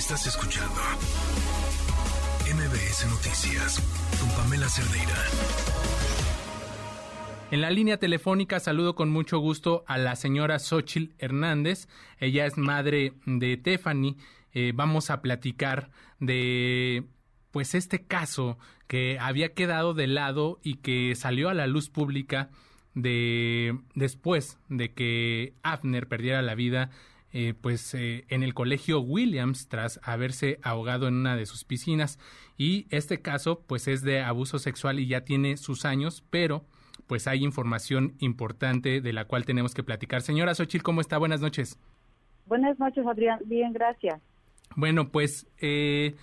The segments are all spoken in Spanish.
Estás escuchando MBS Noticias con Pamela Cerdeira. En la línea telefónica saludo con mucho gusto a la señora Xochil Hernández. Ella es madre de Tiffany. Eh, vamos a platicar de pues este caso que había quedado de lado y que salió a la luz pública de después de que Abner perdiera la vida eh, pues eh, en el colegio Williams tras haberse ahogado en una de sus piscinas y este caso pues es de abuso sexual y ya tiene sus años pero pues hay información importante de la cual tenemos que platicar. Señora Xochil, ¿cómo está? Buenas noches. Buenas noches, Adrián. Bien, gracias. Bueno, pues eh,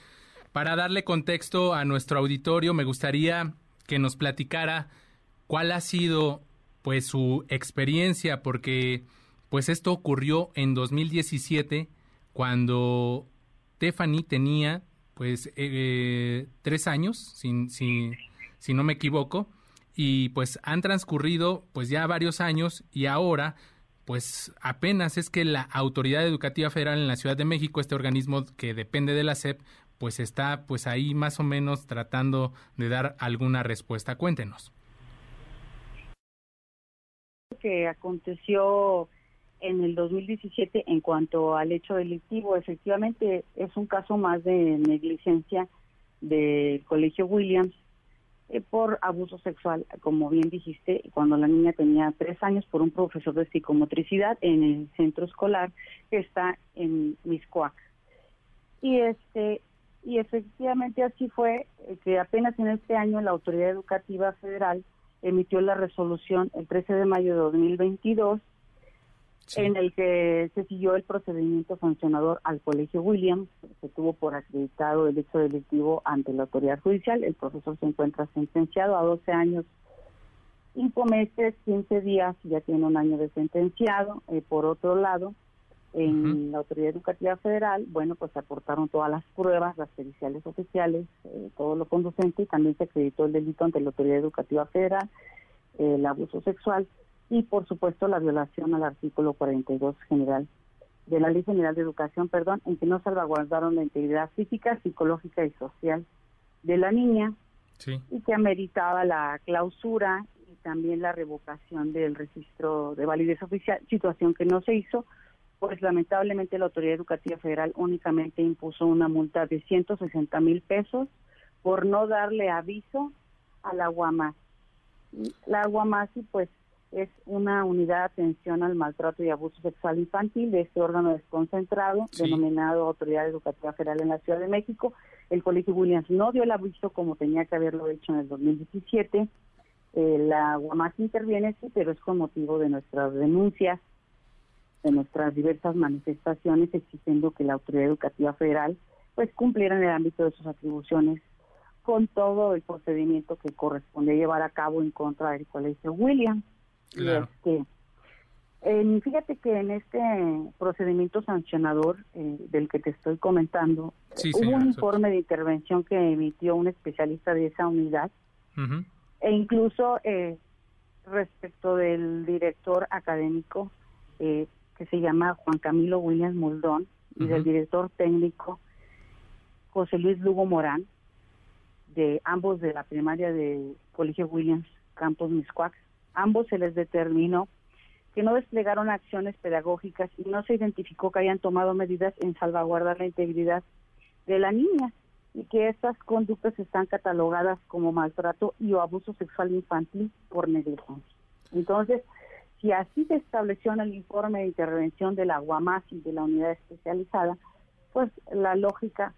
para darle contexto a nuestro auditorio, me gustaría que nos platicara cuál ha sido pues su experiencia, porque pues esto ocurrió en 2017 cuando Stephanie tenía pues eh, tres años, si, si no me equivoco, y pues han transcurrido pues ya varios años y ahora pues apenas es que la Autoridad Educativa Federal en la Ciudad de México, este organismo que depende de la SEP, pues está pues ahí más o menos tratando de dar alguna respuesta. Cuéntenos. Que aconteció en el 2017 en cuanto al hecho delictivo, efectivamente es un caso más de negligencia del Colegio Williams eh, por abuso sexual, como bien dijiste, cuando la niña tenía tres años por un profesor de psicomotricidad en el centro escolar que está en Miscoac. Y este y efectivamente así fue eh, que apenas en este año la Autoridad Educativa Federal emitió la resolución el 13 de mayo de 2022 en el que se siguió el procedimiento sancionador al Colegio Williams, se tuvo por acreditado el hecho delictivo ante la autoridad judicial, el profesor se encuentra sentenciado a 12 años, 5 meses, 15 días, ya tiene un año de sentenciado, eh, por otro lado, en la Autoridad Educativa Federal, bueno, pues se aportaron todas las pruebas, las periciales oficiales, eh, todo lo conducente y también se acreditó el delito ante la Autoridad Educativa Federal, el abuso sexual y, por supuesto, la violación al artículo 42 general de la Ley General de Educación, perdón, en que no salvaguardaron la integridad física, psicológica y social de la niña y que ameritaba la clausura y también la revocación del registro de validez oficial, situación que no se hizo pues lamentablemente la Autoridad Educativa Federal únicamente impuso una multa de 160 mil pesos por no darle aviso a la UAMASI. La UAMASI pues es una unidad de atención al maltrato y abuso sexual infantil de este órgano desconcentrado denominado Autoridad Educativa Federal en la Ciudad de México. El Colegio Williams no dio el aviso como tenía que haberlo hecho en el 2017. Eh, la UAMASI interviene, sí, pero es con motivo de nuestras denuncias de nuestras diversas manifestaciones exigiendo que la autoridad educativa federal pues cumpliera en el ámbito de sus atribuciones con todo el procedimiento que corresponde llevar a cabo en contra del colegio William. este, fíjate que en este procedimiento sancionador eh, del que te estoy comentando, hubo un informe de intervención que emitió un especialista de esa unidad e incluso eh, respecto del director académico, eh, que se llama Juan Camilo Williams Muldón y del director técnico José Luis Lugo Morán, de ambos de la primaria de Colegio Williams Campos Miscuac. Ambos se les determinó que no desplegaron acciones pedagógicas y no se identificó que hayan tomado medidas en salvaguardar la integridad de la niña y que estas conductas están catalogadas como maltrato y o abuso sexual infantil por negligencia. Entonces, si así se estableció en el informe de intervención de la y de la unidad especializada, pues la lógica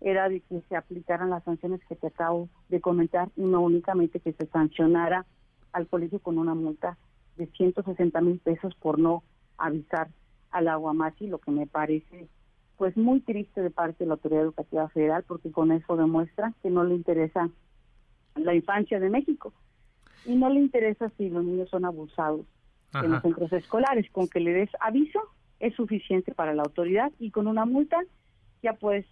era de que se aplicaran las sanciones que te acabo de comentar y no únicamente que se sancionara al colegio con una multa de 160 mil pesos por no avisar a la y lo que me parece pues muy triste de parte de la Autoridad Educativa Federal porque con eso demuestra que no le interesa la infancia de México y no le interesa si los niños son abusados en los centros escolares. Con que le des aviso es suficiente para la autoridad y con una multa ya puedes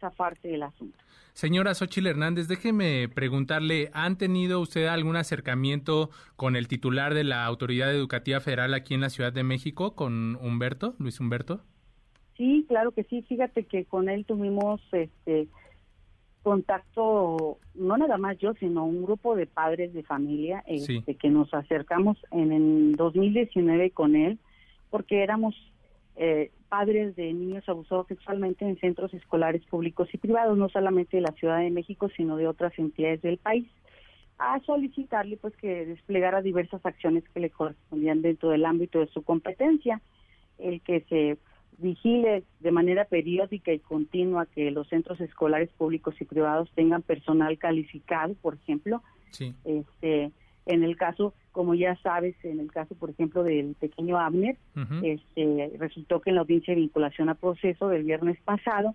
zafarte del asunto. Señora Xochil Hernández, déjeme preguntarle, ¿han tenido usted algún acercamiento con el titular de la Autoridad Educativa Federal aquí en la Ciudad de México, con Humberto, Luis Humberto? Sí, claro que sí. Fíjate que con él tuvimos este contacto, no nada más yo, sino un grupo de padres de familia este, que nos acercamos en el 2019 con él, porque éramos eh, padres de niños abusados sexualmente en centros escolares públicos y privados, no solamente de la Ciudad de México, sino de otras entidades del país, a solicitarle pues que desplegara diversas acciones que le correspondían dentro del ámbito de su competencia, el que se vigile de manera periódica y continua que los centros escolares públicos y privados tengan personal calificado, por ejemplo. Este, en el caso, como ya sabes, en el caso, por ejemplo, del pequeño Abner, este, resultó que en la audiencia de vinculación a proceso del viernes pasado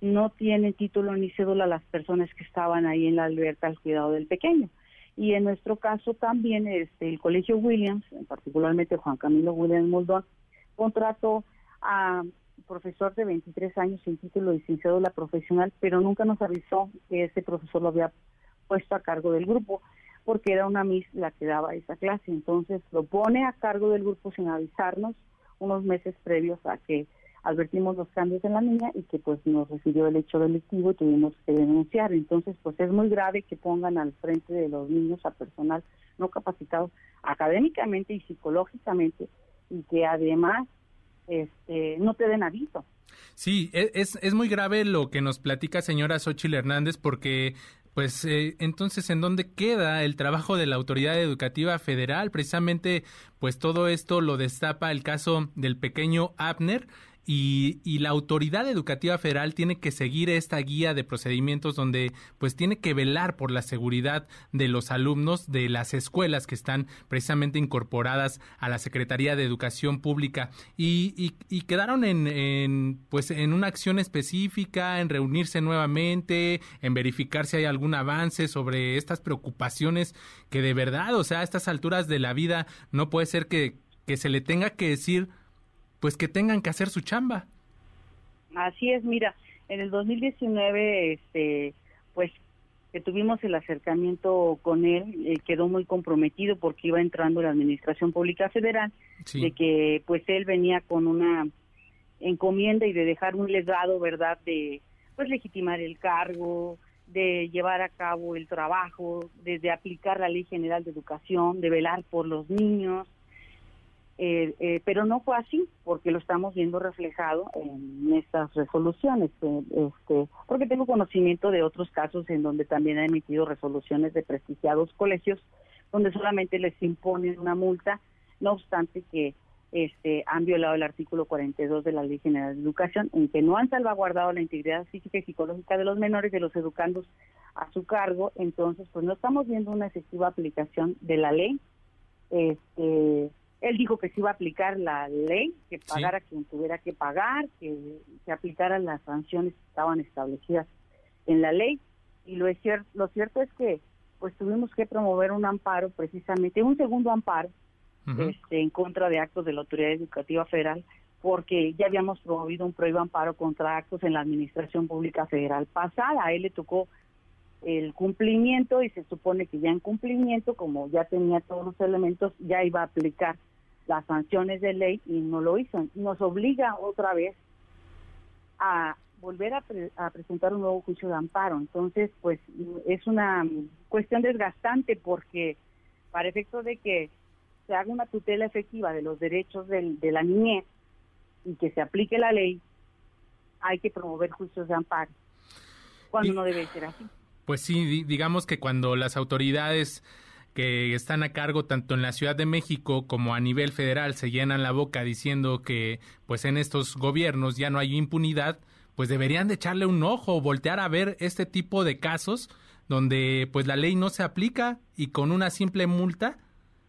no tienen título ni cédula las personas que estaban ahí en la libertad al cuidado del pequeño. Y en nuestro caso también este, el Colegio Williams, particularmente Juan Camilo Williams Moldón, contrató a profesor de 23 años sin título de sin cédula profesional, pero nunca nos avisó que ese profesor lo había puesto a cargo del grupo, porque era una Miss la que daba esa clase. Entonces lo pone a cargo del grupo sin avisarnos unos meses previos a que advertimos los cambios en la niña y que pues nos recibió el hecho delictivo y tuvimos que denunciar. Entonces pues es muy grave que pongan al frente de los niños a personal no capacitado académicamente y psicológicamente y que además este, no te den aviso. Sí, e, es, es muy grave lo que nos platica señora Xochitl Hernández porque pues eh, entonces, ¿en dónde queda el trabajo de la Autoridad Educativa Federal? Precisamente, pues todo esto lo destapa el caso del pequeño Abner, y, la autoridad educativa federal tiene que seguir esta guía de procedimientos donde pues tiene que velar por la seguridad de los alumnos de las escuelas que están precisamente incorporadas a la Secretaría de Educación Pública. Y, quedaron en, pues en una acción específica, en reunirse nuevamente, en verificar si hay algún avance sobre estas preocupaciones que de verdad, o sea, a estas alturas de la vida no puede ser que, que se le tenga que decir pues que tengan que hacer su chamba. Así es, mira, en el 2019, este, pues que tuvimos el acercamiento con él, eh, quedó muy comprometido porque iba entrando la Administración Pública Federal, de que pues él venía con una encomienda y de dejar un legado, ¿verdad?, de pues legitimar el cargo, de llevar a cabo el trabajo, de, de aplicar la Ley General de Educación, de velar por los niños, eh, eh, pero no fue así, porque lo estamos viendo reflejado en estas resoluciones, este, porque tengo conocimiento de otros casos en donde también ha emitido resoluciones de prestigiados colegios, donde solamente les imponen una multa, no obstante que este, han violado el artículo 42 de la Ley General de Educación, en que no han salvaguardado la integridad física y psicológica de los menores de los educandos a su cargo, entonces pues no estamos viendo una efectiva aplicación de la ley. Este, él dijo que se iba a aplicar la ley, que pagara quien tuviera que pagar, que se aplicaran las sanciones que estaban establecidas en la ley. Y lo, es cierto, lo cierto es que pues tuvimos que promover un amparo, precisamente un segundo amparo, este, en contra de actos de la Autoridad Educativa Federal, porque ya habíamos promovido un prohíbo amparo contra actos en la Administración Pública Federal pasada. A él le tocó el cumplimiento y se supone que ya en cumplimiento, como ya tenía todos los elementos, ya iba a aplicar las sanciones de ley y no lo hizo. Nos obliga otra vez a volver a, a, presentar un nuevo juicio de amparo. Entonces, pues es una cuestión desgastante porque para efecto de que se haga una tutela efectiva de los derechos del, de la niñez y que se aplique la ley, hay que promover juicios de amparo, cuando no debe ser así. Pues sí, digamos que cuando las autoridades que están a cargo tanto en la Ciudad de México como a nivel federal se llenan la boca diciendo que pues en estos gobiernos ya no hay impunidad, pues deberían de echarle un ojo, voltear a ver este tipo de casos donde pues la ley no se aplica y con una simple multa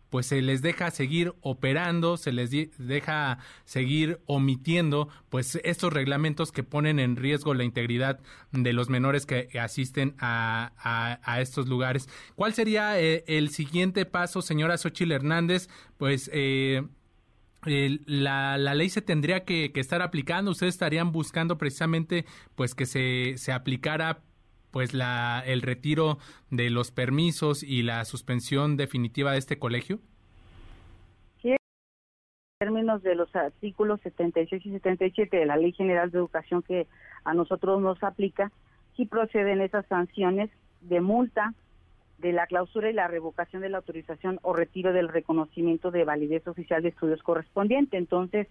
pues se les deja seguir operando, se les deja seguir omitiendo pues estos reglamentos que ponen en riesgo la integridad de los menores que asisten a, a, estos lugares. ¿Cuál sería eh, el siguiente paso, señora Xochil Hernández? Pues eh, la, la, ley se tendría que, que, estar aplicando. Ustedes estarían buscando precisamente pues que se, se aplicara pues la, el retiro de los permisos y la suspensión definitiva de este colegio? términos de los artículos 76 y 77 de la Ley General de Educación que a nosotros nos aplica, sí proceden esas sanciones de multa, de la clausura y la revocación de la autorización o retiro del reconocimiento de validez oficial de estudios correspondiente. Entonces,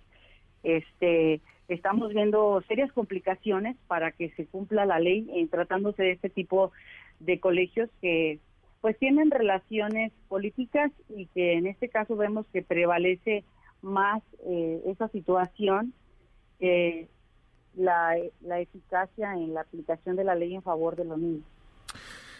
este estamos viendo serias complicaciones para que se cumpla la ley en tratándose de este tipo de colegios que pues tienen relaciones políticas y que en este caso vemos que prevalece más eh, esa situación que la, la eficacia en la aplicación de la ley en favor de los niños.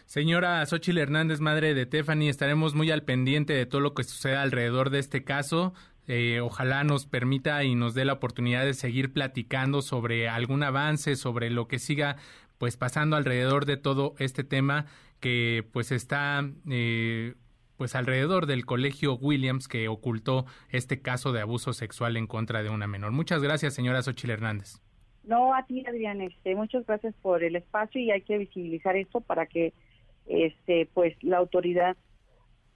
Señora Xochil Hernández, madre de Tiffany, estaremos muy al pendiente de todo lo que suceda alrededor de este caso. Eh, ojalá nos permita y nos dé la oportunidad de seguir platicando sobre algún avance, sobre lo que siga pues pasando alrededor de todo este tema que pues está eh, pues alrededor del colegio Williams que ocultó este caso de abuso sexual en contra de una menor. Muchas gracias, señora Xochil Hernández. No, a ti, Adrián, este, muchas gracias por el espacio y hay que visibilizar esto para que este, pues la autoridad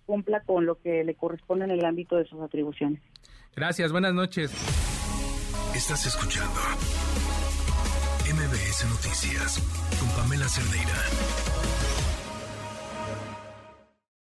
cumpla con lo que le corresponde en el ámbito de sus atribuciones. Gracias, buenas noches. Estás escuchando MBS Noticias con Pamela Cerdeira.